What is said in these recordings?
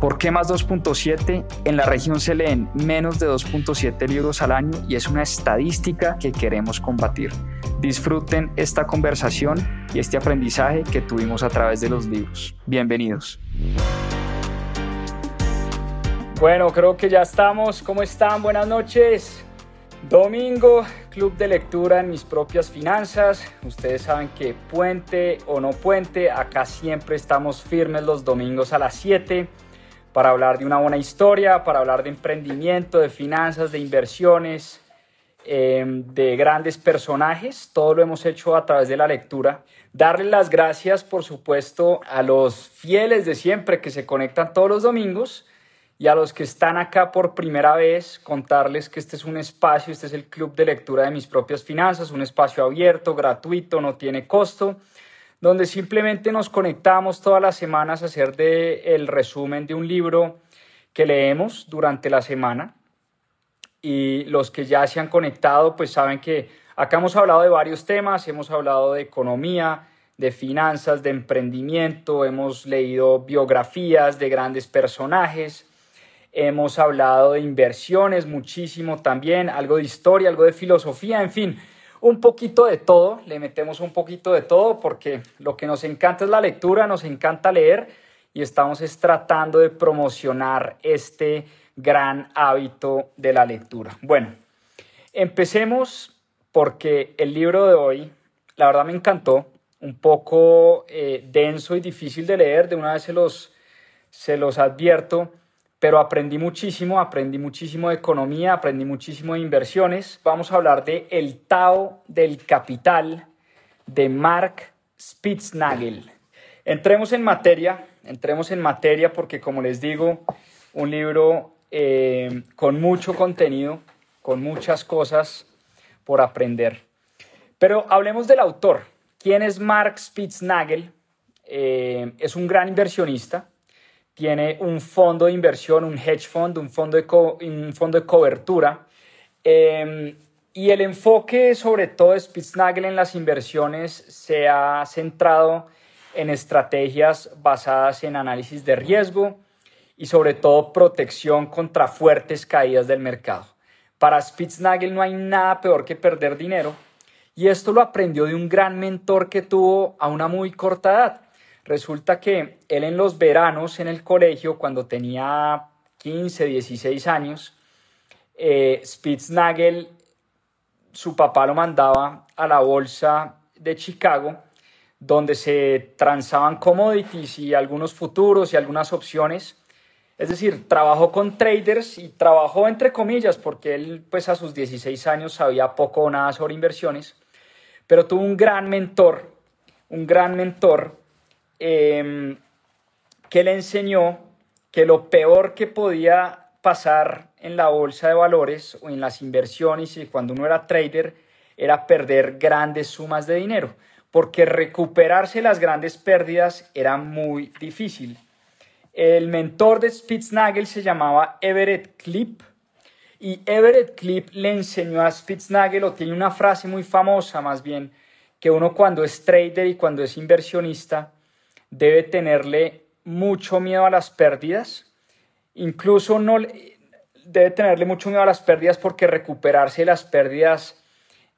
¿Por qué más 2.7? En la región se leen menos de 2.7 libros al año y es una estadística que queremos combatir. Disfruten esta conversación y este aprendizaje que tuvimos a través de los libros. Bienvenidos. Bueno, creo que ya estamos. ¿Cómo están? Buenas noches. Domingo, club de lectura en mis propias finanzas. Ustedes saben que puente o no puente, acá siempre estamos firmes los domingos a las 7 para hablar de una buena historia, para hablar de emprendimiento, de finanzas, de inversiones, em, de grandes personajes. Todo lo hemos hecho a través de la lectura. Darle las gracias, por supuesto, a los fieles de siempre que se conectan todos los domingos y a los que están acá por primera vez, contarles que este es un espacio, este es el club de lectura de mis propias finanzas, un espacio abierto, gratuito, no tiene costo donde simplemente nos conectamos todas las semanas a hacer el resumen de un libro que leemos durante la semana. Y los que ya se han conectado, pues saben que acá hemos hablado de varios temas, hemos hablado de economía, de finanzas, de emprendimiento, hemos leído biografías de grandes personajes, hemos hablado de inversiones muchísimo también, algo de historia, algo de filosofía, en fin, un poquito de todo, le metemos un poquito de todo porque lo que nos encanta es la lectura, nos encanta leer y estamos tratando de promocionar este gran hábito de la lectura. Bueno, empecemos porque el libro de hoy, la verdad me encantó, un poco eh, denso y difícil de leer, de una vez se los, se los advierto, pero aprendí muchísimo, aprendí muchísimo de economía, aprendí muchísimo de inversiones. Vamos a hablar de El Tao del Capital de Mark Spitznagel. Entremos en materia, entremos en materia porque como les digo, un libro eh, con mucho contenido, con muchas cosas por aprender. Pero hablemos del autor. ¿Quién es Mark Spitznagel? Eh, es un gran inversionista, tiene un fondo de inversión, un hedge fund, un fondo de, un fondo de cobertura. Em, y el enfoque sobre todo de Spitznagel en las inversiones se ha centrado en estrategias basadas en análisis de riesgo y sobre todo protección contra fuertes caídas del mercado. Para Spitznagel no hay nada peor que perder dinero y esto lo aprendió de un gran mentor que tuvo a una muy corta edad. Resulta que él en los veranos en el colegio, cuando tenía 15, 16 años, eh, Spitznagel, su papá lo mandaba a la bolsa de Chicago, donde se transaban commodities y algunos futuros y algunas opciones. Es decir, trabajó con traders y trabajó entre comillas, porque él pues a sus 16 años sabía poco o nada sobre inversiones, pero tuvo un gran mentor, un gran mentor Em, que le enseñó que lo peor que podía pasar en la bolsa de valores o en las inversiones y cuando uno era trader era perder grandes sumas de dinero, porque recuperarse las grandes pérdidas era muy difícil. El mentor de Spitznagel se llamaba Everett Clip y Everett Clip le enseñó a Spitznagel, o tiene una frase muy famosa más bien, que uno cuando es trader y cuando es inversionista, debe tenerle mucho miedo a las pérdidas, incluso no debe tenerle mucho miedo a las pérdidas porque recuperarse de las pérdidas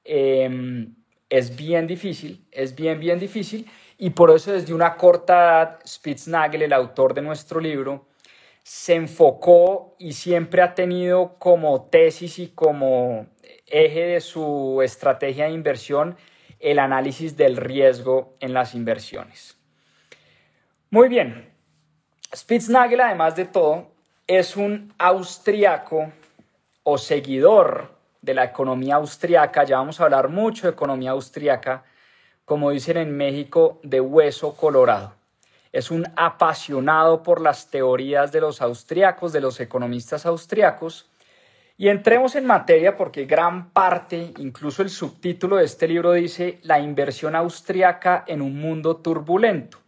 em, es bien difícil, es bien, bien difícil, y por eso desde una corta edad, Spitznagel, el autor de nuestro libro, se enfocó y siempre ha tenido como tesis y como eje de su estrategia de inversión el análisis del riesgo en las inversiones. Muy bien. Spitznagel, además de todo, es un austriaco o seguidor de la economía austriaca. Ya vamos a hablar mucho de economía austriaca, como dicen en México, de hueso colorado. Es un apasionado por las teorías de los austriacos, de los economistas austriacos, Y entremos en materia porque gran parte, incluso el subtítulo de este libro dice La inversión austriaca en un mundo turbulento.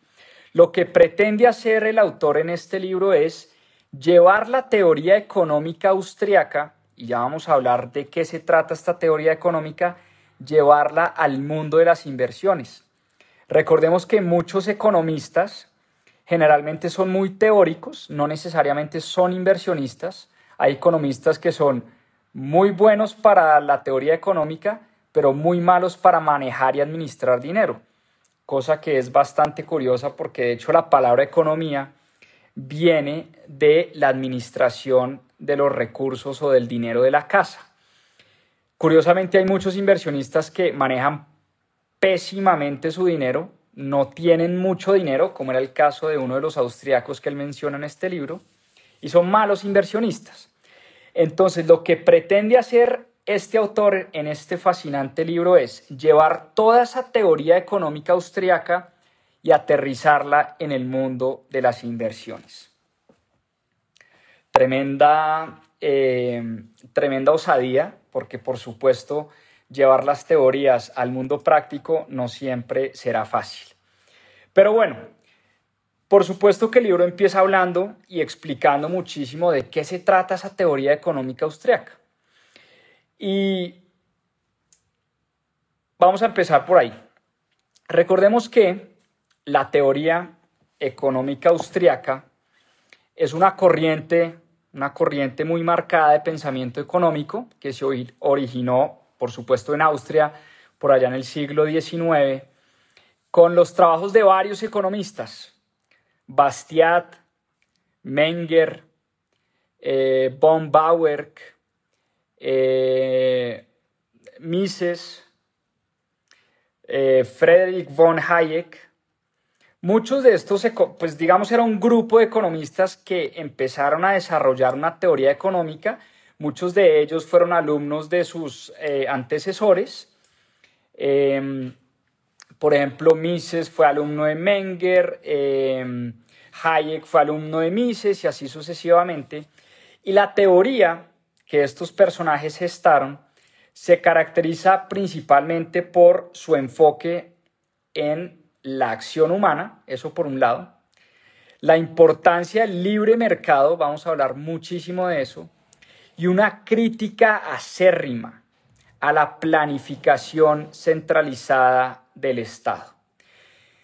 Lo que pretende hacer el autor en este libro es llevar la teoría económica austriaca, y ya vamos a hablar de qué se trata esta teoría económica, llevarla al mundo de las inversiones. Recordemos que muchos economistas generalmente son muy teóricos, no necesariamente son inversionistas. Hay economistas que son muy buenos para la teoría económica, pero muy malos para manejar y administrar dinero, cosa que es bastante curiosa porque de hecho la palabra economía viene de la administración de los recursos o del dinero de la casa. Curiosamente hay muchos inversionistas que manejan pésimamente su dinero, no tienen mucho dinero, como era el caso de uno de los austriacos que él menciona en este libro, y son malos inversionistas. Entonces, lo que pretende hacer este autor en este fascinante libro es llevar toda esa teoría económica austriaca y aterrizarla en el mundo de las inversiones. Tremenda, eh, tremenda osadía, porque por supuesto llevar las teorías al mundo práctico no siempre será fácil. Pero bueno, por supuesto que el libro empieza hablando y explicando muchísimo de qué se trata esa teoría económica austriaca. Y vamos a empezar por ahí. Recordemos que la teoría económica austriaca es una corriente una corriente muy marcada de pensamiento económico que se originó, por supuesto, en Austria por allá en el siglo XIX, con los trabajos de varios economistas, Bastiat, Menger, eh, von Bauer, eh, Mises, eh, Friedrich von Hayek, Muchos de estos, pues digamos, era un grupo de economistas que empezaron a desarrollar una teoría económica. Muchos de ellos fueron alumnos de sus eh, antecesores. Em, por ejemplo, Mises fue alumno de Menger, em, Hayek fue alumno de Mises y así sucesivamente. Y la teoría que estos personajes gestaron se caracteriza principalmente por su enfoque en la acción humana, eso por un lado, la importancia del libre mercado, vamos a hablar muchísimo de eso, y una crítica acérrima a la planificación centralizada del Estado.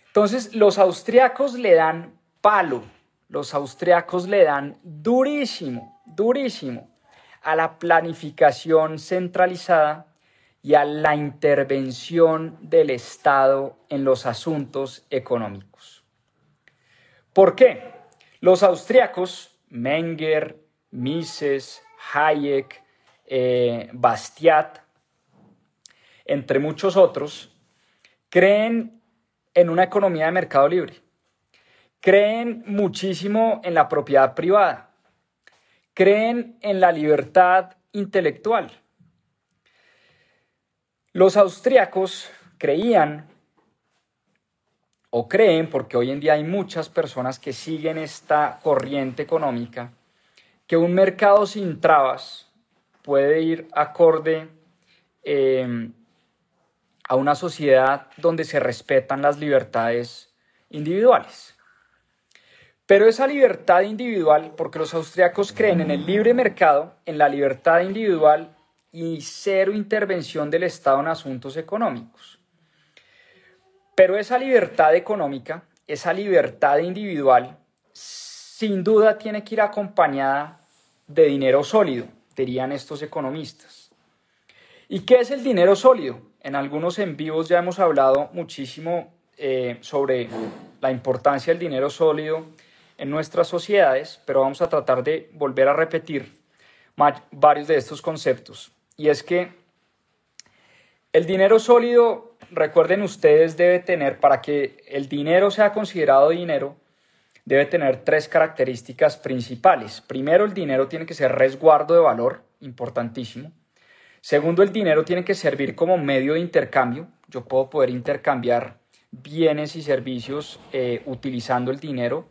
Entonces, los austriacos le dan palo, los austriacos le dan durísimo, durísimo a la planificación centralizada y a la intervención del Estado en los asuntos económicos. ¿Por qué? Los austriacos, Menger, Mises, Hayek, eh, Bastiat, entre muchos otros, creen en una economía de mercado libre. Creen muchísimo en la propiedad privada. Creen en la libertad intelectual los austriacos creían o creen, porque hoy en día hay muchas personas que siguen esta corriente económica, que un mercado sin trabas puede ir acorde em, a una sociedad donde se respetan las libertades individuales. Pero esa libertad individual, porque los austriacos creen en el libre mercado, en la libertad individual, y cero intervención del Estado en asuntos económicos. Pero esa libertad económica, esa libertad individual, sin duda tiene que ir acompañada de dinero sólido, dirían estos economistas. ¿Y qué es el dinero sólido? En algunos en vivos ya hemos hablado muchísimo eh, sobre la importancia del dinero sólido en nuestras sociedades, pero vamos a tratar de volver a repetir varios de estos conceptos y es que el dinero sólido, recuerden ustedes, debe tener, para que el dinero sea considerado dinero, debe tener tres características principales. Primero, el dinero tiene que ser resguardo de valor, importantísimo. Segundo, el dinero tiene que servir como medio de intercambio. Yo puedo poder intercambiar bienes y servicios eh, utilizando el dinero.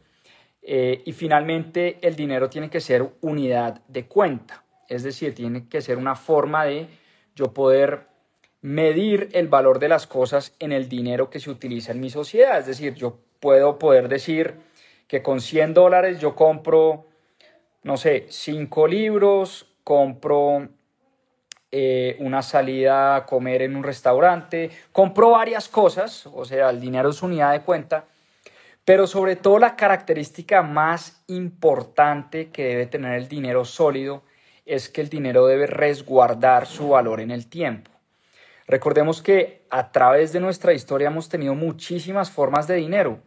Eh, y finalmente, el dinero tiene que ser unidad de cuenta. es decir, tiene que ser una forma de yo poder medir el valor de las cosas en el dinero que se utiliza en mi sociedad. Es decir, yo puedo poder decir que con 100 dólares yo compro, no sé, 5 libros, compro eh, una salida a comer en un restaurante, compro varias cosas, o sea, el dinero es unidad de cuenta, pero sobre todo la característica más importante que debe tener el dinero sólido es que el dinero debe resguardar su valor en el tiempo. Recordemos que a través de nuestra historia hemos tenido muchísimas formas de dinero.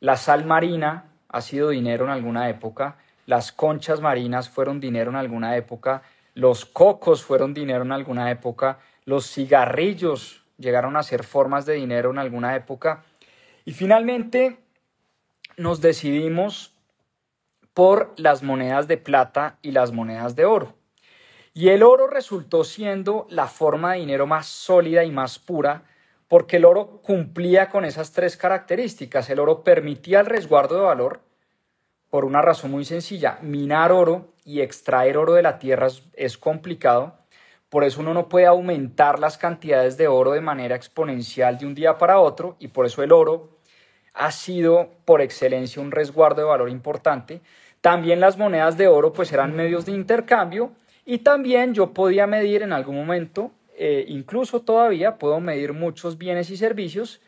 La sal marina ha sido dinero en alguna época, las conchas marinas fueron dinero en alguna época, los cocos fueron dinero en alguna época, los cigarrillos llegaron a ser formas de dinero en alguna época y finalmente nos decidimos por las monedas de plata y las monedas de oro. Y el oro resultó siendo la forma de dinero más sólida y más pura porque el oro cumplía con esas tres características. El oro permitía el resguardo de valor por una razón muy sencilla. Minar oro y extraer oro de la tierra es, complicado. Por eso uno no puede aumentar las cantidades de oro de manera exponencial de un día para otro y por eso el oro ha sido por excelencia un resguardo de valor importante. También las monedas de oro pues eran medios de intercambio y también yo podía medir en algún momento, eh, incluso todavía puedo medir muchos bienes y servicios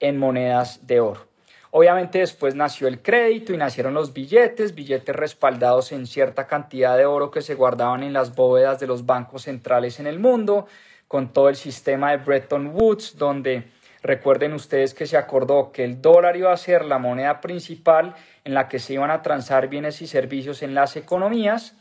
en monedas de oro. Obviamente después nació el crédito y nacieron los billetes, billetes respaldados en cierta cantidad de oro que se guardaban en las bóvedas de los bancos centrales en el mundo, con todo el sistema de Bretton Woods, donde recuerden ustedes que se acordó que el dólar iba a ser la moneda principal en la que se iban a transar bienes y servicios en las economías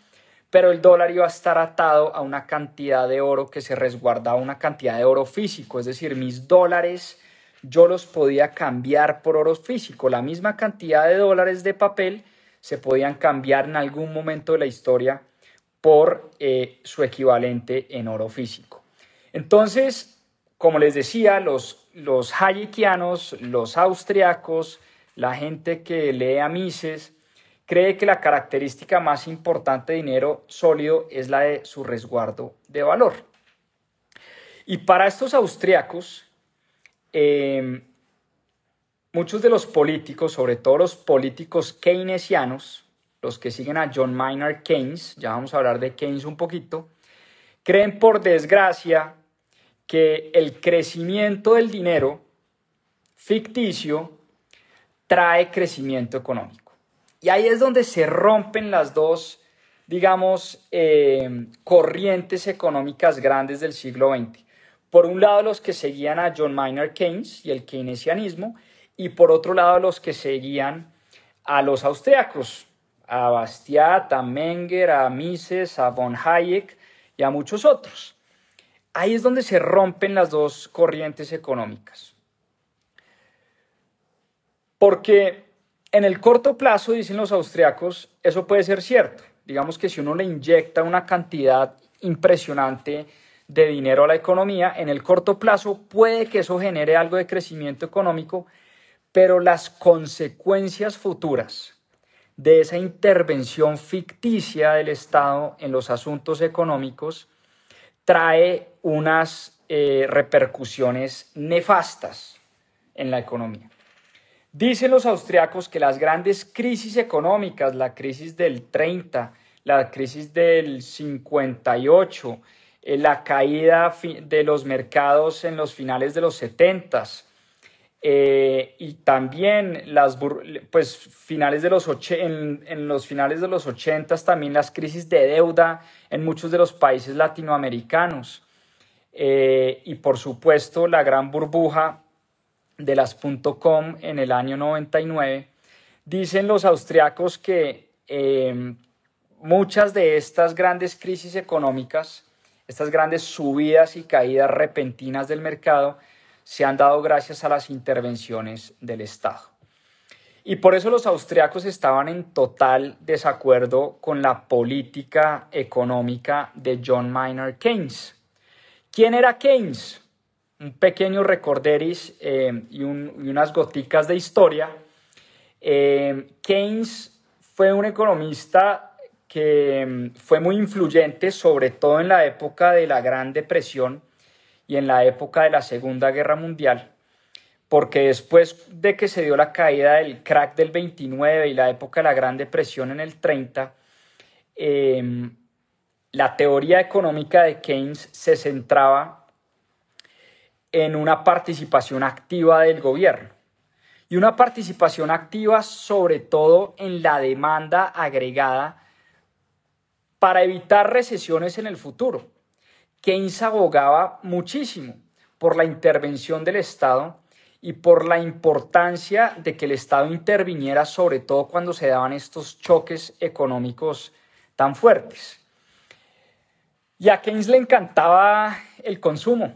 pero el dólar iba a estar atado a una cantidad de oro que se resguardaba, una cantidad de oro físico, es decir, mis dólares yo los podía cambiar por oro físico, la misma cantidad de dólares de papel se podían cambiar en algún momento de la historia por eh, su equivalente en oro físico. Entonces, como les decía, los, los hayekianos, los austriacos, la gente que lee a Mises, cree que la característica más importante de dinero sólido es la de su resguardo de valor. Y para estos austriacos, em, muchos de los políticos, sobre todo los políticos keynesianos, los que siguen a John Maynard Keynes, ya vamos a hablar de Keynes un poquito, creen por desgracia que el crecimiento del dinero ficticio trae crecimiento económico. Y ahí es donde se rompen las dos, digamos, eh, corrientes económicas grandes del siglo XX. Por un lado, los que seguían a John Maynard Keynes y el keynesianismo, y por otro lado, los que seguían a los austriacos, a Bastiat, a Menger, a Mises, a von Hayek y a muchos otros. Ahí es donde se rompen las dos corrientes económicas. Porque en el corto plazo, dicen los austriacos, eso puede ser cierto. Digamos que si uno le inyecta una cantidad impresionante de dinero a la economía, en el corto plazo puede que eso genere algo de crecimiento económico, pero las consecuencias futuras de esa intervención ficticia del Estado en los asuntos económicos trae unas eh, repercusiones nefastas en la economía. Dicen los austriacos que las grandes crisis económicas, la crisis del 30, la crisis del 58, eh, la caída de los mercados en los finales de los 70 eh, y también las pues finales de los en, en, los finales de los 80 también las crisis de deuda en muchos de los países latinoamericanos. Eh, y por supuesto la gran burbuja de las .com en el año 99, dicen los austriacos que em, muchas de estas grandes crisis económicas, estas grandes subidas y caídas repentinas del mercado, se han dado gracias a las intervenciones del Estado. Y por eso los austriacos estaban en total desacuerdo con la política económica de John Maynard Keynes. ¿Quién era Keynes? un pequeño recorderis eh, y, unas goticas de historia. Eh, Keynes fue un economista que mm, fue muy influyente, sobre todo en la época de la Gran Depresión y en la época de la Segunda Guerra Mundial, porque después de que se dio la caída del crack del 29 y la época de la Gran Depresión en el 30, em, la teoría económica de Keynes se centraba en una participación activa del gobierno y una participación activa sobre todo en la demanda agregada para evitar recesiones en el futuro. Keynes abogaba muchísimo por la intervención del Estado y por la importancia de que el Estado interviniera, sobre todo cuando se daban estos choques económicos tan fuertes. Y a Keynes le encantaba el consumo.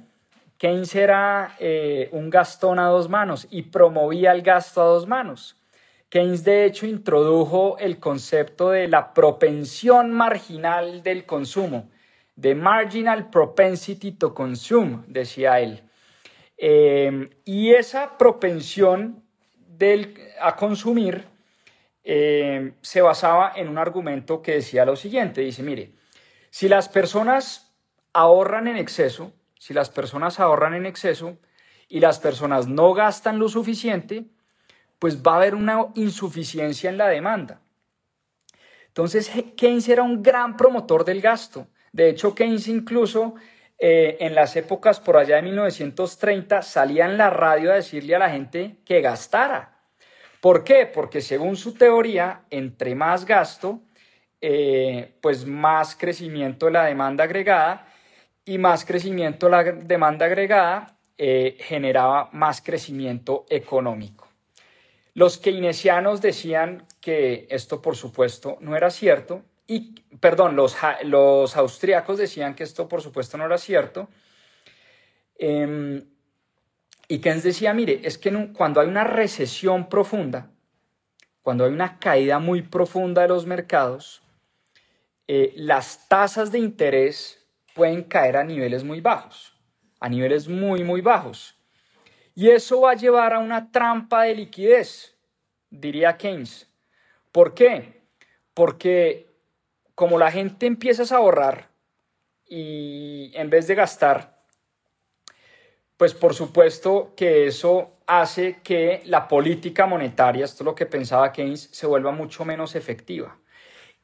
Keynes era eh, un gastón a dos manos y promovía el gasto a dos manos. Keynes de hecho introdujo el concepto de la propensión marginal del consumo, de marginal propensity to consume, decía él. Eh, y esa propensión del, a consumir eh, se basaba en un argumento que decía lo siguiente, dice, mire, si las personas ahorran en exceso, si las personas ahorran en exceso y las personas no gastan lo suficiente, pues va a haber una insuficiencia en la demanda. Entonces, Keynes era un gran promotor del gasto. De hecho, Keynes incluso eh, en las épocas por allá de 1930 salía en la radio a decirle a la gente que gastara. ¿Por qué? Porque según su teoría, entre más gasto, eh, pues más crecimiento de la demanda agregada y más crecimiento de la demanda agregada eh, generaba más crecimiento económico. Los keynesianos decían que esto por supuesto no era cierto y, perdón, los, los austriacos decían que esto por supuesto no era cierto. Em, y Keynes decía, mire, es que cuando hay una recesión profunda, cuando hay una caída muy profunda de los mercados, eh, las tasas de interés pueden caer a niveles muy bajos, a niveles muy, muy bajos. Y eso va a llevar a una trampa de liquidez, diría Keynes. ¿Por qué? Porque como la gente empieza a ahorrar y en vez de gastar, pues por supuesto que eso hace que la política monetaria, esto es lo que pensaba Keynes, se vuelva mucho menos efectiva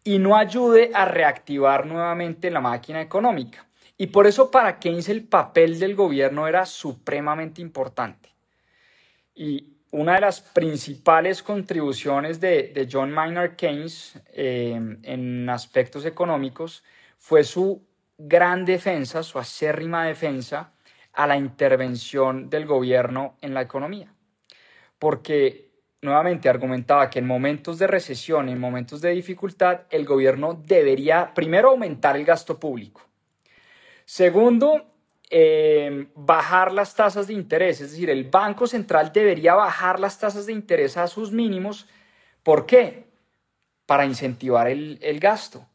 y no ayude a reactivar nuevamente la máquina económica. Y por eso para Keynes el papel del gobierno era supremamente importante. Y una de las principales contribuciones de, John Maynard Keynes eh, en aspectos económicos fue su gran defensa, su acérrima defensa a la intervención del gobierno en la economía. Porque nuevamente argumentaba que en momentos de recesión, en momentos de dificultad, el gobierno debería primero aumentar el gasto público. Segundo, eh, bajar las tasas de interés, es decir, el Banco Central debería bajar las tasas de interés a sus mínimos. ¿Por qué? Para incentivar el, el gasto.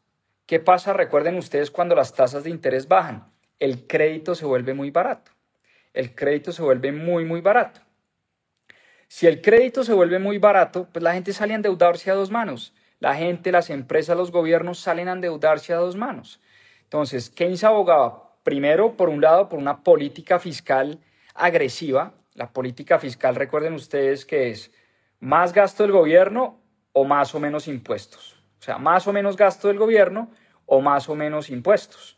¿Qué pasa? Recuerden ustedes cuando las tasas de interés bajan, el crédito se vuelve muy barato. El crédito se vuelve muy, muy barato. Si el crédito se vuelve muy barato, pues la gente sale a endeudarse a dos manos. La gente, las empresas, los gobiernos salen a endeudarse a dos manos. Entonces, Keynes abogaba primero, por un lado, por una política fiscal agresiva. La política fiscal, recuerden ustedes que es más gasto del gobierno o más o menos impuestos. O sea, más o menos gasto del gobierno o más o menos impuestos.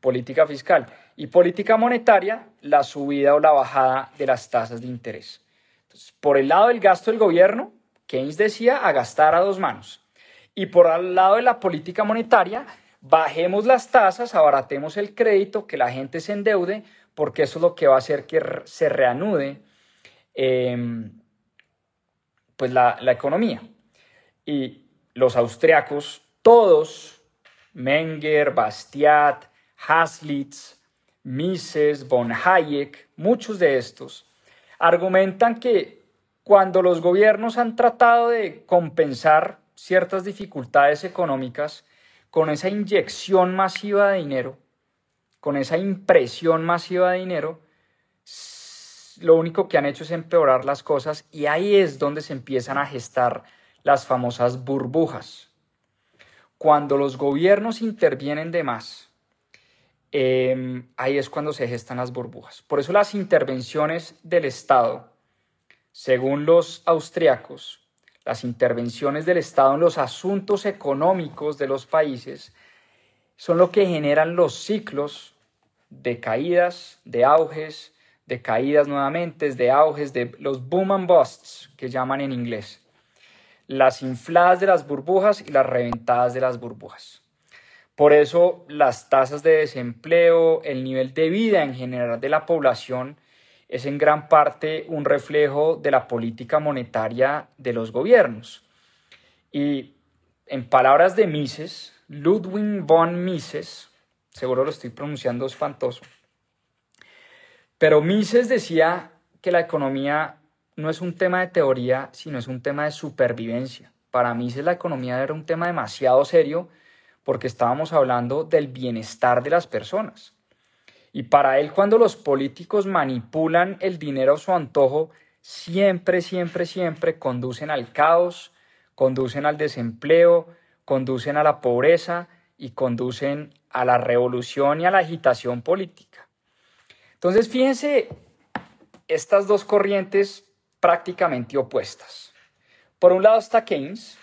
Política fiscal. Y política monetaria, la subida o la bajada de las tasas de interés por el lado del gasto del gobierno, Keynes decía a gastar a dos manos. Y por el lado de la política monetaria, bajemos las tasas, abaratemos el crédito, que la gente se endeude, porque eso es lo que va a hacer que se reanude em, pues la, la economía. Y los austriacos, todos, Menger, Bastiat, Haslitz, Mises, von Hayek, muchos de estos, argumentan que cuando los gobiernos han tratado de compensar ciertas dificultades económicas con esa inyección masiva de dinero, con esa impresión masiva de dinero, lo único que han hecho es empeorar las cosas y ahí es donde se empiezan a gestar las famosas burbujas. cuando los gobiernos intervienen de más, em, ahí es cuando se gestan las burbujas. Por eso las intervenciones del Estado, según los austriacos, las intervenciones del Estado en los asuntos económicos de los países son lo que generan los ciclos de caídas, de auges, de caídas nuevamente, de auges, de los boom and busts que llaman en inglés las infladas de las burbujas y las reventadas de las burbujas. Por eso las tasas de desempleo, el nivel de vida en general de la población es en gran parte un reflejo de la política monetaria de los gobiernos. Y en palabras de Mises, Ludwig von Mises, seguro lo estoy pronunciando espantoso, pero Mises decía que la economía no es un tema de teoría, sino es un tema de supervivencia. Para mí la economía era un tema demasiado serio porque estábamos hablando del bienestar de las personas. Y para él cuando los políticos manipulan el dinero a su antojo, siempre, siempre, siempre conducen al caos, conducen al desempleo, conducen a la pobreza y conducen a la revolución y a la agitación política. Entonces, fíjense, estas dos corrientes prácticamente opuestas. Por un lado está Keynes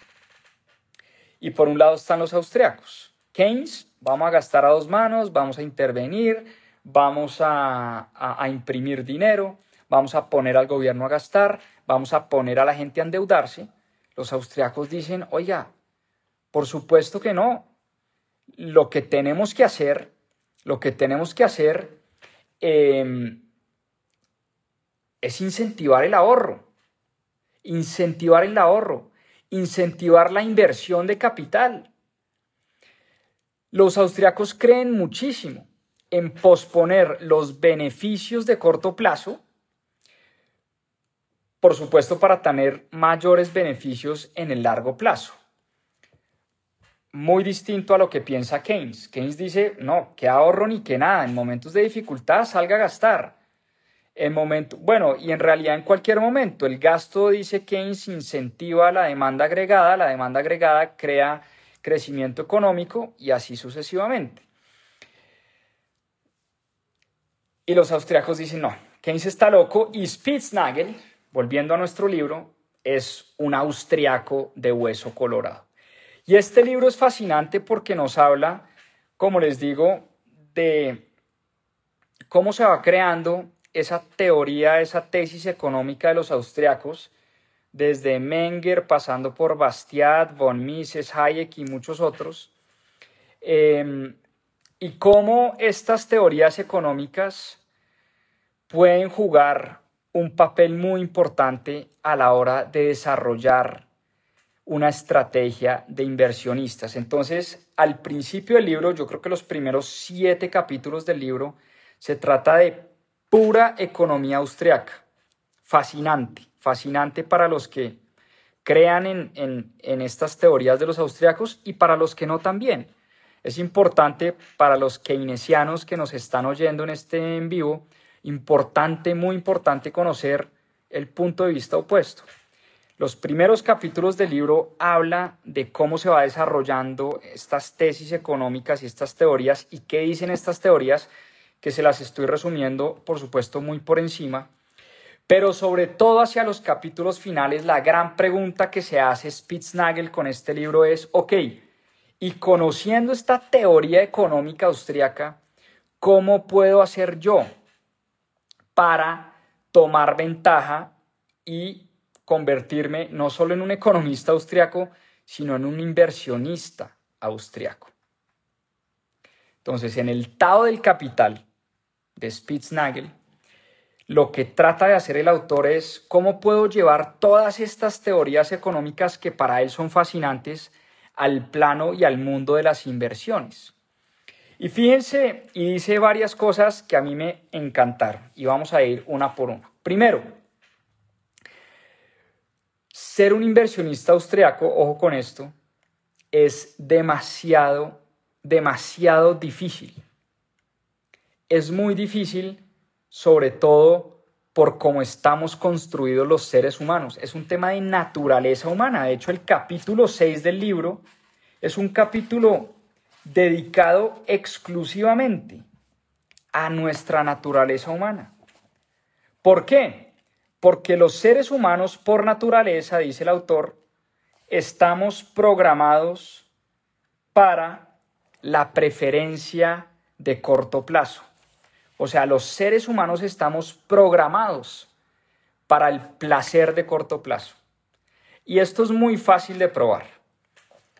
y por un lado están los austriacos. Keynes, vamos a gastar a dos manos, vamos a intervenir, vamos a, a, imprimir dinero, vamos a poner al gobierno a gastar, vamos a poner a la gente a endeudarse. Los austriacos dicen, oiga, por supuesto que no. Lo que tenemos que hacer, lo que tenemos que hacer eh, es incentivar el ahorro, incentivar el ahorro, incentivar la inversión de capital. Los austriacos creen muchísimo en posponer los beneficios de corto plazo, por supuesto para tener mayores beneficios en el largo plazo. Muy distinto a lo que piensa Keynes. Keynes dice, no, que ahorro ni que nada, en momentos de dificultad salga a gastar en momento, bueno, y en realidad en cualquier momento, el gasto, dice Keynes, incentiva la demanda agregada, la demanda agregada crea crecimiento económico y así sucesivamente. Y los austriacos dicen, no, Keynes está loco y Spitznagel, volviendo a nuestro libro, es un austriaco de hueso colorado. Y este libro es fascinante porque nos habla, como les digo, de cómo se va creando esa teoría, esa tesis económica de los austriacos, desde Menger, pasando por Bastiat, von Mises, Hayek y muchos otros, em, y cómo estas teorías económicas pueden jugar un papel muy importante a la hora de desarrollar una estrategia de inversionistas. Entonces, al principio del libro, yo creo que los primeros siete capítulos del libro, se trata de pura economía austriaca. Fascinante, fascinante para los que crean en, estas teorías de los austriacos y para los que no también. Es importante para los keynesianos que nos están oyendo en este en vivo, importante, muy importante conocer el punto de vista opuesto. Los primeros capítulos del libro habla de cómo se va desarrollando estas tesis económicas y estas teorías y qué dicen estas teorías que se las estoy resumiendo, por supuesto, muy por encima, pero sobre todo hacia los capítulos finales, la gran pregunta que se hace Spitznagel con este libro es, ok, y conociendo esta teoría económica austriaca, ¿cómo puedo hacer yo para tomar ventaja y convertirme no solo en un economista austriaco, sino en un inversionista austriaco? Entonces, en el Tao del Capital, de Spitznagel, lo que trata de hacer el autor es cómo puedo llevar todas estas teorías económicas que para él son fascinantes al plano y al mundo de las inversiones. Y fíjense, y dice varias cosas que a mí me encantaron, y vamos a ir una por una. Primero, ser un inversionista austriaco, ojo con esto, es demasiado, demasiado difícil es muy difícil, sobre todo por cómo estamos construidos los seres humanos. Es un tema de naturaleza humana. De hecho, el capítulo 6 del libro es un capítulo dedicado exclusivamente a nuestra naturaleza humana. ¿Por qué? Porque los seres humanos por naturaleza, dice el autor, estamos programados para la preferencia de corto plazo. O sea, los seres humanos estamos programados para el placer de corto plazo. Y esto es muy fácil de probar.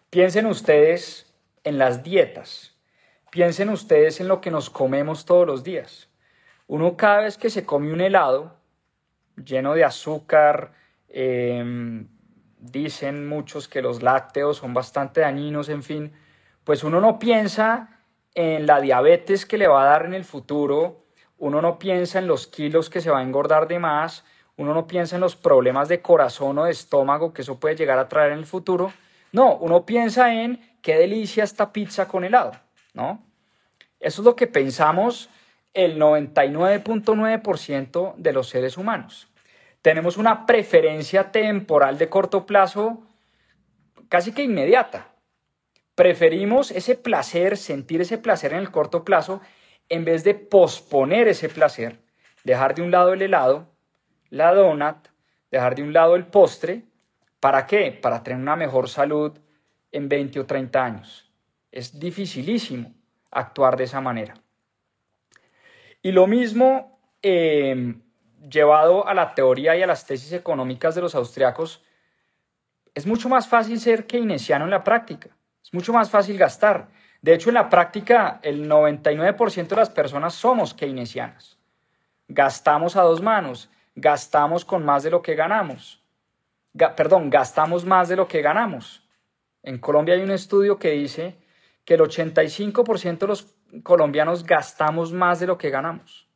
Piensen ustedes en las dietas. Piensen ustedes en lo que nos comemos todos los días. Uno cada vez que se come un helado lleno de azúcar, em, dicen muchos que los lácteos son bastante dañinos, en fin, pues uno no piensa en la diabetes que le va a dar en el futuro, uno no piensa en los kilos que se va a engordar de más, uno no piensa en los problemas de corazón o de estómago que eso puede llegar a traer en el futuro. No, uno piensa en qué delicia esta pizza con helado, ¿no? Eso es lo que pensamos el 99.9% de los seres humanos. Tenemos una preferencia temporal de corto plazo casi que inmediata. Preferimos ese placer, sentir ese placer en el corto plazo, en vez de posponer ese placer, dejar de un lado el helado la donut, dejar de un lado el postre. ¿Para qué? Para tener una mejor salud en 20 o 30 años. Es dificilísimo actuar de esa manera. Y lo mismo em, llevado a la teoría y a las tesis económicas de los austriacos, es mucho más fácil ser keynesiano en la práctica. Mucho más fácil gastar. De hecho, en la práctica, el 99% de las personas somos keynesianas. Gastamos a dos manos gastamos con más de lo que ganamos. perdón, gastamos más de lo que ganamos. En Colombia hay un estudio que dice que el 85% de los colombianos gastamos más de lo que ganamos.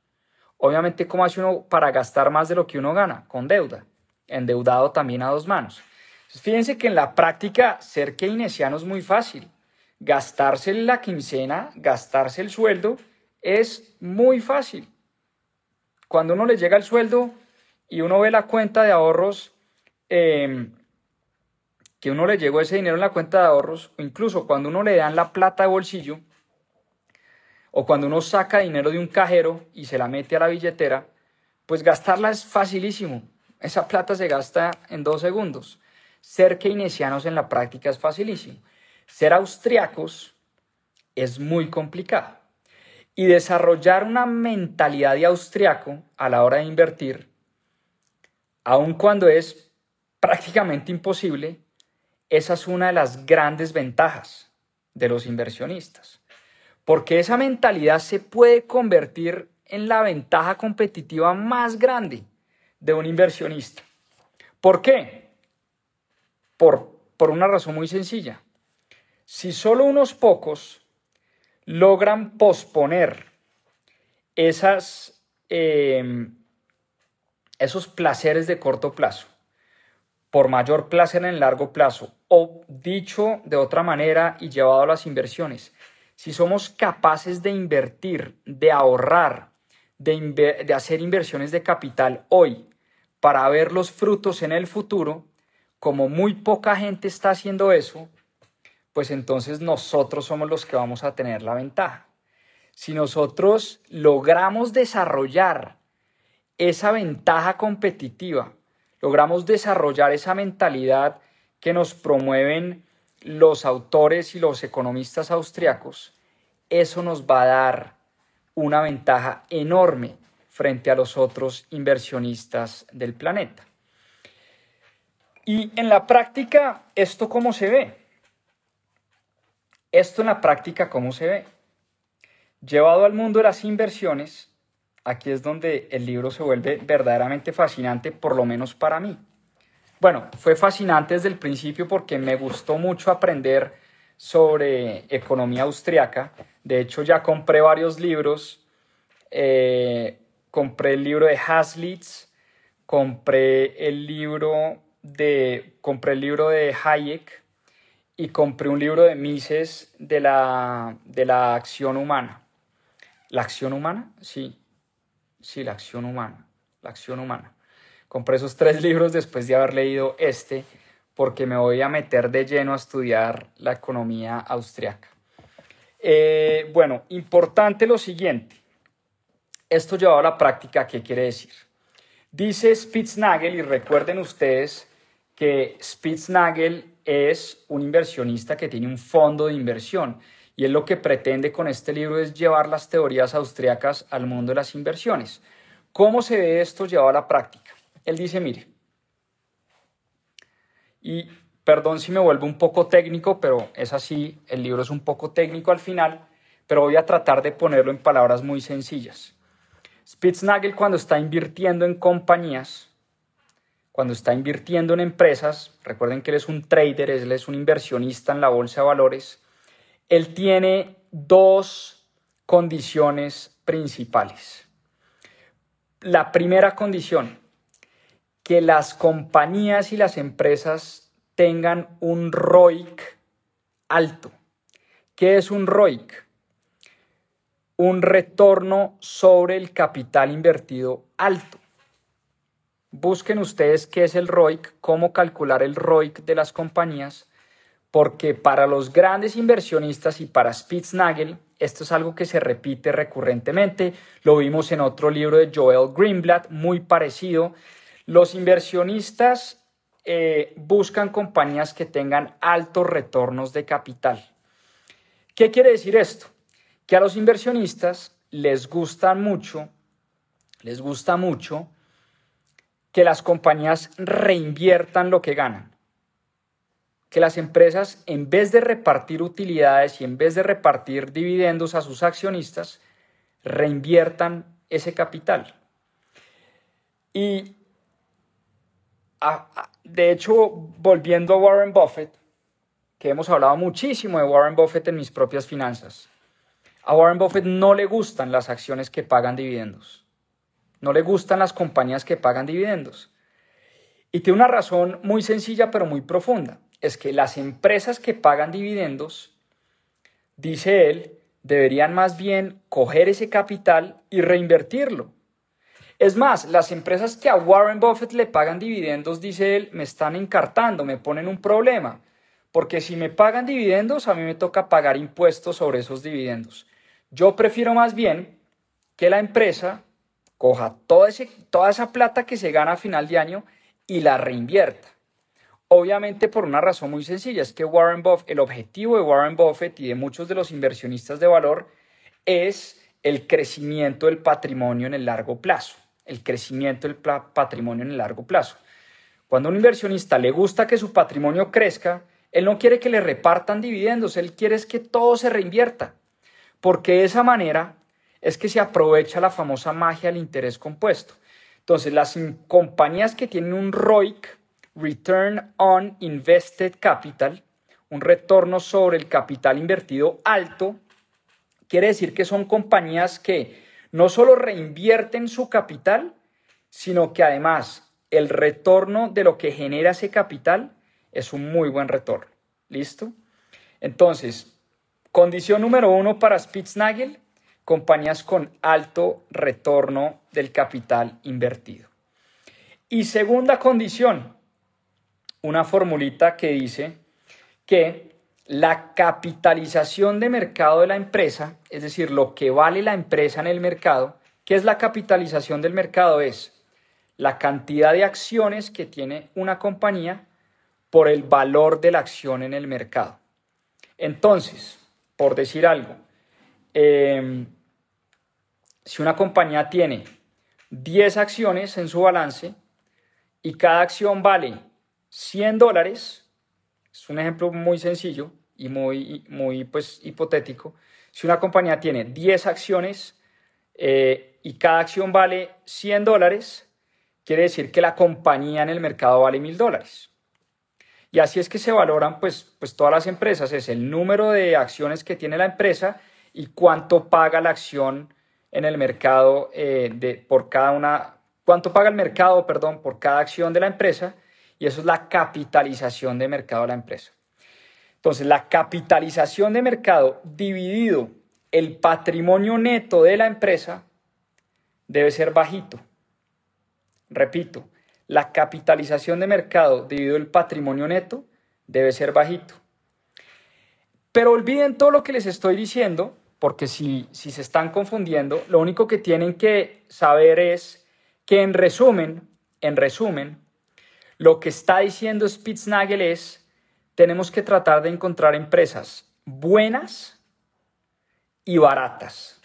Obviamente, ¿cómo hace uno para gastar más de lo que uno gana? Con deuda, endeudado también a dos manos. Fíjense que en la práctica ser keynesiano es muy fácil. Gastarse la quincena, gastarse el sueldo, es muy fácil. Cuando uno le llega el sueldo, y uno ve la cuenta de ahorros, em, que uno le llegó ese dinero en la cuenta de ahorros, incluso cuando uno le dan la plata de bolsillo, o cuando uno saca dinero de un cajero y se la mete a la billetera, pues gastarla es facilísimo. Esa plata se gasta en dos segundos. Ser keynesianos en la práctica es facilísimo. Ser austriacos es muy complicado. Y desarrollar una mentalidad de austriaco a la hora de invertir aun cuando es prácticamente imposible, esa es una de las grandes ventajas de los inversionistas, porque esa mentalidad se puede convertir en la ventaja competitiva más grande de un inversionista. ¿Por qué? Por, por una razón muy sencilla. Si solo unos pocos logran posponer esas eh, esos placeres de corto plazo por mayor placer en el largo plazo, o dicho de otra manera y llevado a las inversiones, si somos capaces de invertir, de ahorrar, de, de hacer inversiones de capital hoy para ver los frutos en el futuro, como muy poca gente está haciendo eso, pues entonces nosotros somos los que vamos a tener la ventaja. Si nosotros logramos desarrollar esa ventaja competitiva, logramos desarrollar esa mentalidad que nos promueven los autores y los economistas austriacos, eso nos va a dar una ventaja enorme frente a los otros inversionistas del planeta. Y en la práctica, ¿esto cómo se ve? Esto en la práctica, ¿cómo se ve? Llevado al mundo de las inversiones, aquí es donde el libro se vuelve verdaderamente fascinante, por lo menos para mí. Bueno, fue fascinante desde el principio porque me gustó mucho aprender sobre economía austriaca. De hecho, ya compré varios libros. Eh, compré el libro de Haslitz, compré el libro de, compré el libro de Hayek y compré un libro de Mises de la, de la acción humana. ¿La acción humana? Sí, Sí, la acción humana, la acción humana. Compré esos tres libros después de haber leído este, porque me voy a meter de lleno a estudiar la economía austriaca. Eh, bueno, importante lo siguiente. Esto llevado a la práctica, ¿qué quiere decir? Dice Spitznagel, y recuerden ustedes que Spitznagel es un inversionista que tiene un fondo de inversión y él lo que pretende con este libro es llevar las teorías austriacas al mundo de las inversiones. ¿Cómo se ve esto llevado a la práctica? Él dice, mire, y perdón si me vuelvo un poco técnico, pero es así, el libro es un poco técnico al final, pero voy a tratar de ponerlo en palabras muy sencillas. Spitznagel cuando está invirtiendo en compañías, cuando está invirtiendo en empresas, recuerden que él es un trader, él es un inversionista en la bolsa de valores, él tiene dos condiciones principales. La primera condición, que las compañías y las empresas tengan un ROIC alto. ¿Qué es un ROIC? Un retorno sobre el capital invertido alto. Busquen ustedes qué es el ROIC, cómo calcular el ROIC de las compañías, porque para los grandes inversionistas y para Spitznagel, esto es algo que se repite recurrentemente. Lo vimos en otro libro de Joel Greenblatt, muy parecido. Los inversionistas eh, buscan compañías que tengan altos retornos de capital. ¿Qué quiere decir esto? Que a los inversionistas les gusta mucho, les gusta mucho que las compañías reinviertan lo que ganan. Que las empresas, en vez de repartir utilidades y en vez de repartir dividendos a sus accionistas, reinviertan ese capital. Y de hecho, volviendo a Warren Buffett, que hemos hablado muchísimo de Warren Buffett en mis propias finanzas, a Warren Buffett no le gustan las acciones que pagan dividendos. No le gustan las compañías que pagan dividendos. Y tiene una razón muy sencilla pero muy profunda. Es que las empresas que pagan dividendos, dice él, deberían más bien coger ese capital y reinvertirlo. Es más, las empresas que a Warren Buffett le pagan dividendos, dice él, me están encartando, me ponen un problema. Porque si me pagan dividendos, a mí me toca pagar impuestos sobre esos dividendos. Yo prefiero más bien que la empresa coja toda, toda esa plata que se gana a final de año y la reinvierta. Obviamente por una razón muy sencilla, es que Warren Buffett, el objetivo de Warren Buffett y de muchos de los inversionistas de valor es el crecimiento del patrimonio en el largo plazo el crecimiento del patrimonio en el largo plazo. Cuando a un inversionista le gusta que su patrimonio crezca, él no quiere que le repartan dividendos, él quiere es que todo se reinvierta, porque de esa manera es que se aprovecha la famosa magia del interés compuesto. Entonces, las compañías que tienen un ROIC, Return on Invested Capital, un retorno sobre el capital invertido alto, quiere decir que son compañías que no solo reinvierten su capital, sino que además el retorno de lo que genera ese capital es un muy buen retorno. ¿Listo? Entonces, condición número uno para Spitznagel, compañías con alto retorno del capital invertido. Y segunda condición, una formulita que dice que la capitalización de mercado de la empresa, es decir, lo que vale la empresa en el mercado, ¿qué es la capitalización del mercado? Es la cantidad de acciones que tiene una compañía por el valor de la acción en el mercado. Entonces, por decir algo, em, si una compañía tiene 10 acciones en su balance y cada acción vale 100 dólares, es un ejemplo muy sencillo, y muy, muy pues, hipotético, si una compañía tiene 10 acciones eh, y cada acción vale 100 dólares, quiere decir que la compañía en el mercado vale 1000 dólares. Y así es que se valoran pues, pues todas las empresas, es el número de acciones que tiene la empresa y cuánto paga la acción en el mercado eh, de, por cada una, cuánto paga el mercado, perdón, por cada acción de la empresa y eso es la capitalización de mercado de la empresa. Entonces, la capitalización de mercado dividido el patrimonio neto de la empresa debe ser bajito. Repito, la capitalización de mercado debido al patrimonio neto debe ser bajito. Pero olviden todo lo que les estoy diciendo, porque si, si se están confundiendo, lo único que tienen que saber es que en resumen, en resumen, lo que está diciendo Spitznagel es, tenemos que tratar de encontrar empresas buenas y baratas.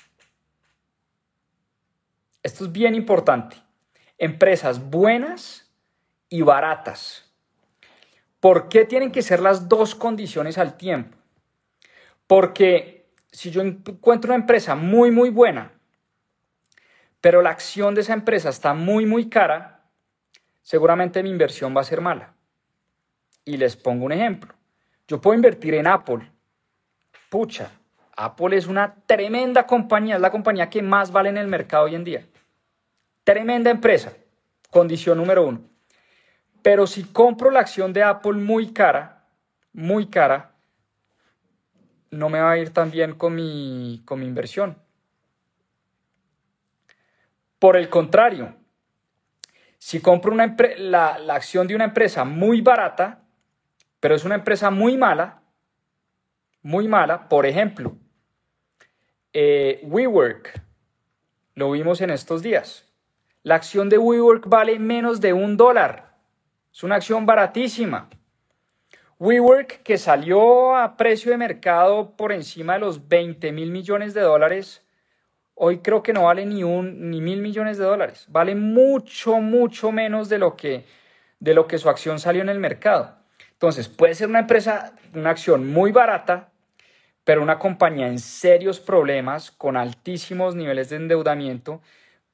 Esto es bien importante. Empresas buenas y baratas. ¿Por qué tienen que ser las dos condiciones al tiempo? Porque si yo encuentro una empresa muy, muy buena, pero la acción de esa empresa está muy, muy cara, seguramente mi inversión va a ser mala. Y les pongo un ejemplo. Yo puedo invertir en Apple. Pucha, Apple es una tremenda compañía, es la compañía que más vale en el mercado hoy en día. Tremenda empresa, condición número uno. Pero si compro la acción de Apple muy cara, muy cara, no me va a ir tan bien con mi, con mi inversión. Por el contrario, si compro una la, la acción de una empresa muy barata, pero es una empresa muy mala, muy mala, por ejemplo, eh, WeWork, lo vimos en estos días. La acción de WeWork vale menos de un dólar. Es una acción baratísima. WeWork, que salió a precio de mercado por encima de los 20 mil millones de dólares, hoy creo que no vale ni, un, ni mil millones de dólares. Vale mucho, mucho menos de lo, que, de lo que su acción salió en el mercado. Entonces, puede ser una empresa, una acción muy barata, pero una compañía en serios problemas, con altísimos niveles de endeudamiento,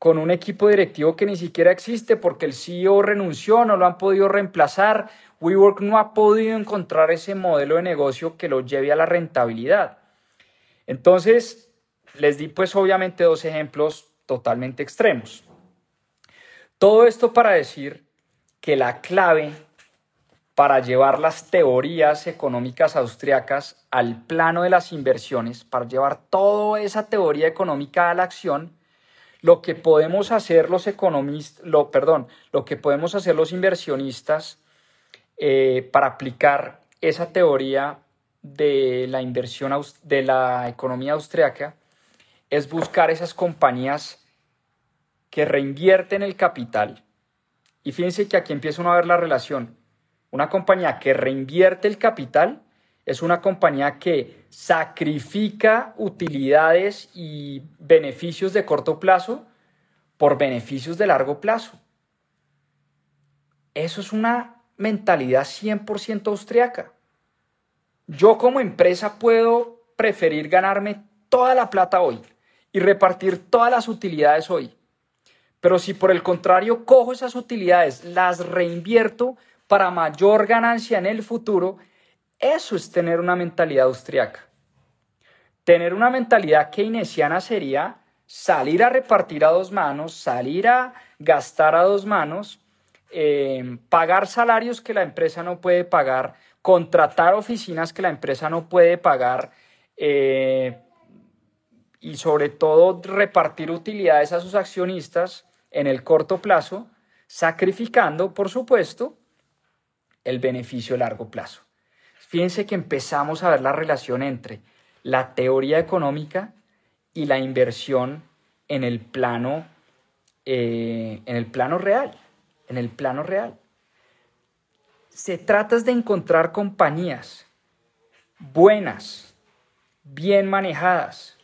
con un equipo directivo que ni siquiera existe porque el CEO renunció, no lo han podido reemplazar, WeWork no ha podido encontrar ese modelo de negocio que lo lleve a la rentabilidad. Entonces, les di pues obviamente dos ejemplos totalmente extremos. Todo esto para decir que la clave para llevar las teorías económicas austriacas al plano de las inversiones, para llevar toda esa teoría económica a la acción, lo que podemos hacer los economistas, lo, perdón, lo que podemos hacer los inversionistas eh, para aplicar esa teoría de la inversión de la economía austriaca es buscar esas compañías que reinvierten el capital. Y fíjense que aquí empieza uno a ver la relación. Una compañía que reinvierte el capital es una compañía que sacrifica utilidades y beneficios de corto plazo por beneficios de largo plazo. Eso es una mentalidad 100% austriaca. Yo como empresa puedo preferir ganarme toda la plata hoy y repartir todas las utilidades hoy. Pero si por el contrario cojo esas utilidades, las reinvierto para mayor ganancia en el futuro, eso es tener una mentalidad austriaca. Tener una mentalidad keynesiana sería salir a repartir a dos manos, salir a gastar a dos manos eh, pagar salarios que la empresa no puede pagar, contratar oficinas que la empresa no puede pagar eh, y sobre todo repartir utilidades a sus accionistas en el corto plazo, sacrificando, por supuesto, el beneficio a largo plazo. Fíjense que empezamos a ver la relación entre la teoría económica y la inversión en el plano, eh, en el plano real en el plano real. Se trata de encontrar compañías buenas, bien manejadas,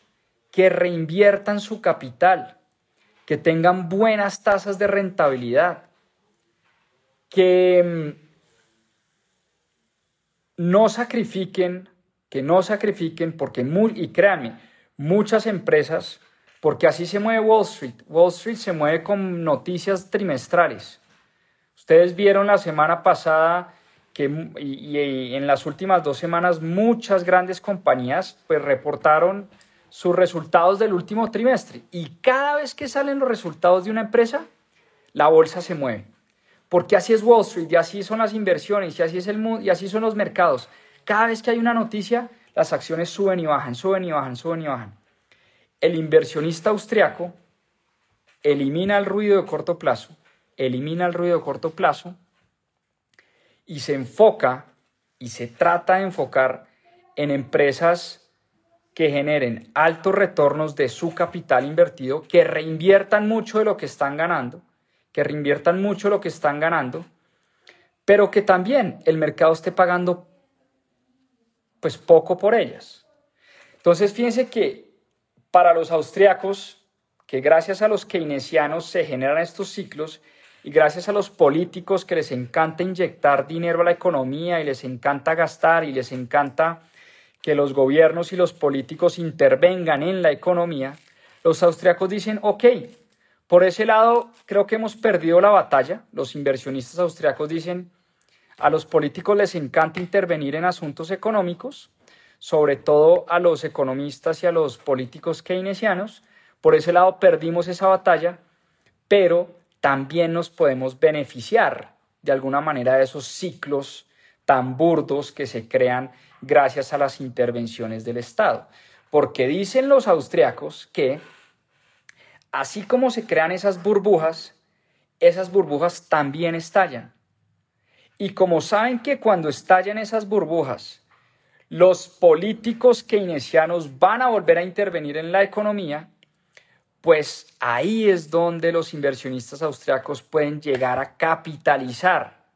que reinviertan su capital, que tengan buenas tasas de rentabilidad, que mm, no sacrifiquen, que no sacrifiquen, porque, y créanme, muchas empresas, porque así se mueve Wall Street, Wall Street se mueve con noticias trimestrales. Ustedes vieron la semana pasada que y, en las últimas dos semanas muchas grandes compañías pues reportaron sus resultados del último trimestre y cada vez que salen los resultados de una empresa, la bolsa se mueve. Porque así es Wall Street y así son las inversiones y así es el mundo y así son los mercados. Cada vez que hay una noticia, las acciones suben y bajan, suben y bajan, suben y bajan. El inversionista austriaco elimina el ruido de corto plazo elimina el ruido de corto plazo y se enfoca y se trata de enfocar en empresas que generen altos retornos de su capital invertido, que reinviertan mucho de lo que están ganando, que reinviertan mucho lo que están ganando, pero que también el mercado esté pagando pues poco por ellas. Entonces, fíjense que para los austriacos, que gracias a los keynesianos se generan estos ciclos y gracias a los políticos que les encanta inyectar dinero a la economía y les encanta gastar y les encanta que los gobiernos y los políticos intervengan en la economía, los austriacos dicen, ok, por ese lado creo que hemos perdido la batalla. Los inversionistas austriacos dicen, a los políticos les encanta intervenir en asuntos económicos, sobre todo a los economistas y a los políticos keynesianos. Por ese lado perdimos esa batalla, pero también nos podemos beneficiar de alguna manera de esos ciclos tan burdos que se crean gracias a las intervenciones del Estado. Porque dicen los austriacos que así como se crean esas burbujas, esas burbujas también estallan. Y como saben que cuando estallan esas burbujas, los políticos keynesianos van a volver a intervenir en la economía, pues ahí es donde los inversionistas austriacos pueden llegar a capitalizar,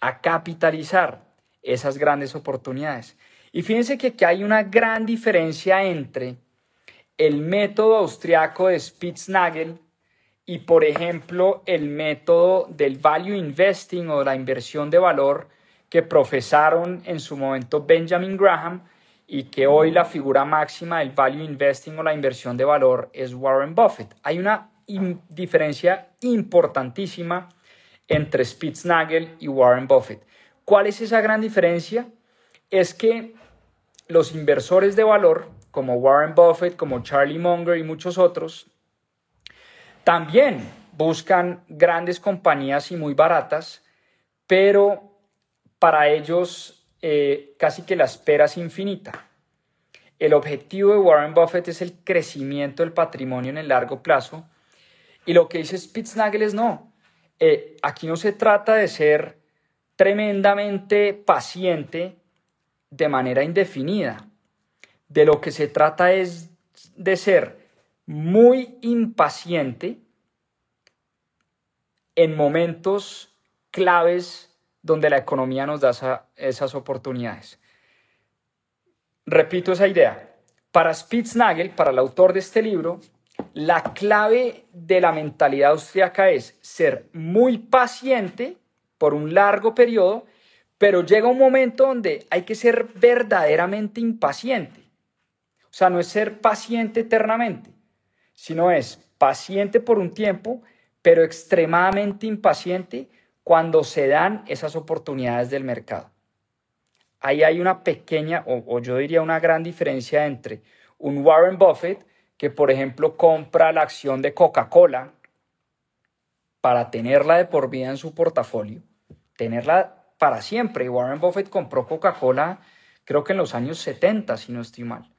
a capitalizar esas grandes oportunidades. Y fíjense que aquí hay una gran diferencia entre el método austriaco de Spitznagel y, por ejemplo, el método del value investing o la inversión de valor que profesaron en su momento Benjamin Graham y que hoy la figura máxima del value investing o la inversión de valor es Warren Buffett. Hay una diferencia importantísima entre Spitznagel y Warren Buffett. ¿Cuál es esa gran diferencia? Es que los inversores de valor, como Warren Buffett, como Charlie Munger y muchos otros, también buscan grandes compañías y muy baratas, pero para ellos eh, casi que la espera es infinita. El objetivo de Warren Buffett es el crecimiento del patrimonio en el largo plazo. Y lo que dice Spitznagel es no. Eh, aquí no se trata de ser tremendamente paciente de manera indefinida. De lo que se trata es de ser muy impaciente en momentos claves donde la economía nos da esas oportunidades. Repito esa idea. Para Spitznagel, para el autor de este libro, la clave de la mentalidad austriaca es ser muy paciente por un largo periodo, pero llega un momento donde hay que ser verdaderamente impaciente. O sea, no es ser paciente eternamente, sino es paciente por un tiempo, pero extremadamente impaciente cuando se dan esas oportunidades del mercado. Ahí hay una pequeña, o, yo diría una gran diferencia entre un Warren Buffett, que por ejemplo compra la acción de Coca-Cola para tenerla de por vida en su portafolio, tenerla para siempre. Warren Buffett compró Coca-Cola creo que en los años 70, si no estoy mal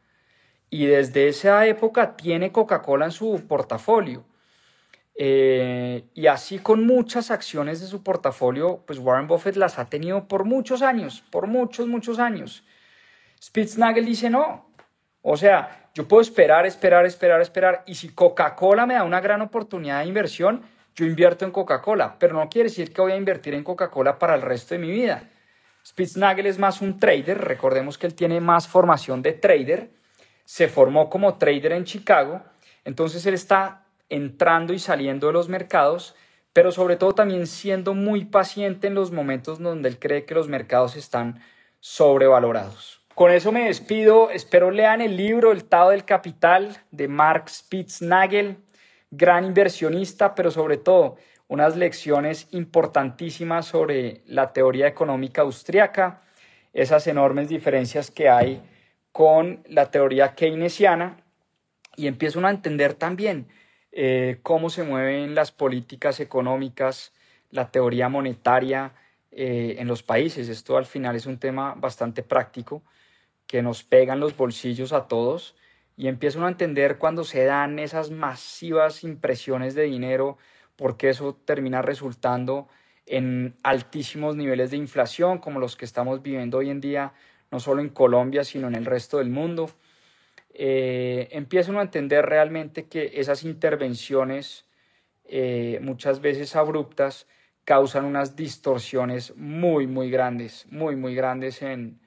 y desde esa época tiene Coca-Cola en su portafolio. Eh, y así con muchas acciones de su portafolio, pues Warren Buffett las ha tenido por muchos años, por muchos, muchos años. Spitznagel dice no. O sea, yo puedo esperar, esperar, esperar, esperar. Y si Coca-Cola me da una gran oportunidad de inversión, yo invierto en Coca-Cola. Pero no quiere decir que voy a invertir en Coca-Cola para el resto de mi vida. Spitznagel es más un trader. Recordemos que él tiene más formación de trader se formó como trader en Chicago, entonces él está entrando y saliendo de los mercados, pero sobre todo también siendo muy paciente en los momentos donde él cree que los mercados están sobrevalorados. Con eso me despido, espero lean el libro El Tao del Capital de Mark Spitznagel, gran inversionista, pero sobre todo unas lecciones importantísimas sobre la teoría económica austriaca, esas enormes diferencias que hay con la teoría keynesiana y empieza uno a entender también eh, cómo se mueven las políticas económicas, la teoría monetaria eh, en los países. Esto al final es un tema bastante práctico que nos pega en los bolsillos a todos y empieza uno a entender cuando se dan esas masivas impresiones de dinero porque eso termina resultando en altísimos niveles de inflación como los que estamos viviendo hoy en día, no solo en Colombia, sino en el resto del mundo. Eh, empieza uno a entender realmente que esas intervenciones, eh, muchas veces abruptas, causan unas distorsiones muy, muy grandes, muy, muy grandes en,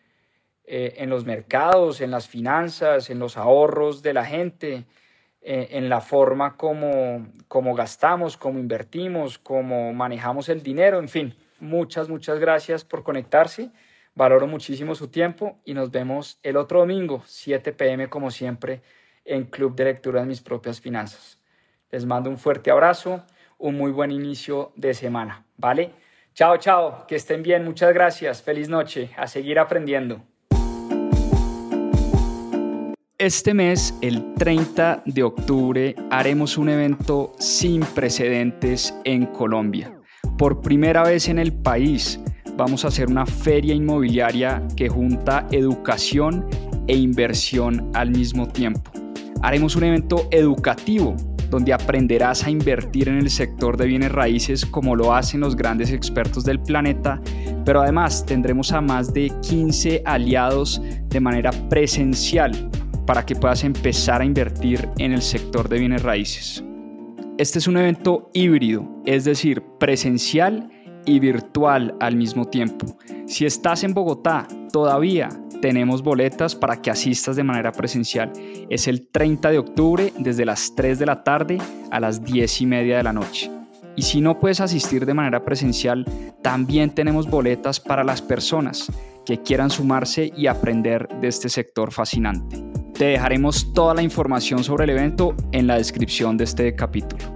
eh, en los mercados, en las finanzas, en los ahorros de la gente, eh, en la forma como, como gastamos, cómo invertimos, cómo manejamos el dinero, en fin. Muchas, muchas gracias por conectarse. Valoro muchísimo su tiempo y nos vemos el otro domingo, 7 pm como siempre, en Club de Lectura de Mis Propias Finanzas. Les mando un fuerte abrazo, un muy buen inicio de semana, ¿vale? Chao, chao, que estén bien, muchas gracias, feliz noche, a seguir aprendiendo. Este mes, el 30 de octubre, haremos un evento sin precedentes en Colombia. Por primera vez en el país, vamos a hacer una feria inmobiliaria que junta educación e inversión al mismo tiempo. Haremos un evento educativo donde aprenderás a invertir en el sector de bienes raíces como lo hacen los grandes expertos del planeta, pero además tendremos a más de 15 aliados de manera presencial para que puedas empezar a invertir en el sector de bienes raíces. Este es un evento híbrido, es decir, presencial y virtual al mismo tiempo. Si estás en Bogotá, todavía tenemos boletas para que asistas de manera presencial. Es el 30 de octubre desde las 3 de la tarde a las 10 y media de la noche. Y si no puedes asistir de manera presencial, también tenemos boletas para las personas que quieran sumarse y aprender de este sector fascinante. Te dejaremos toda la información sobre el evento en la descripción de este capítulo.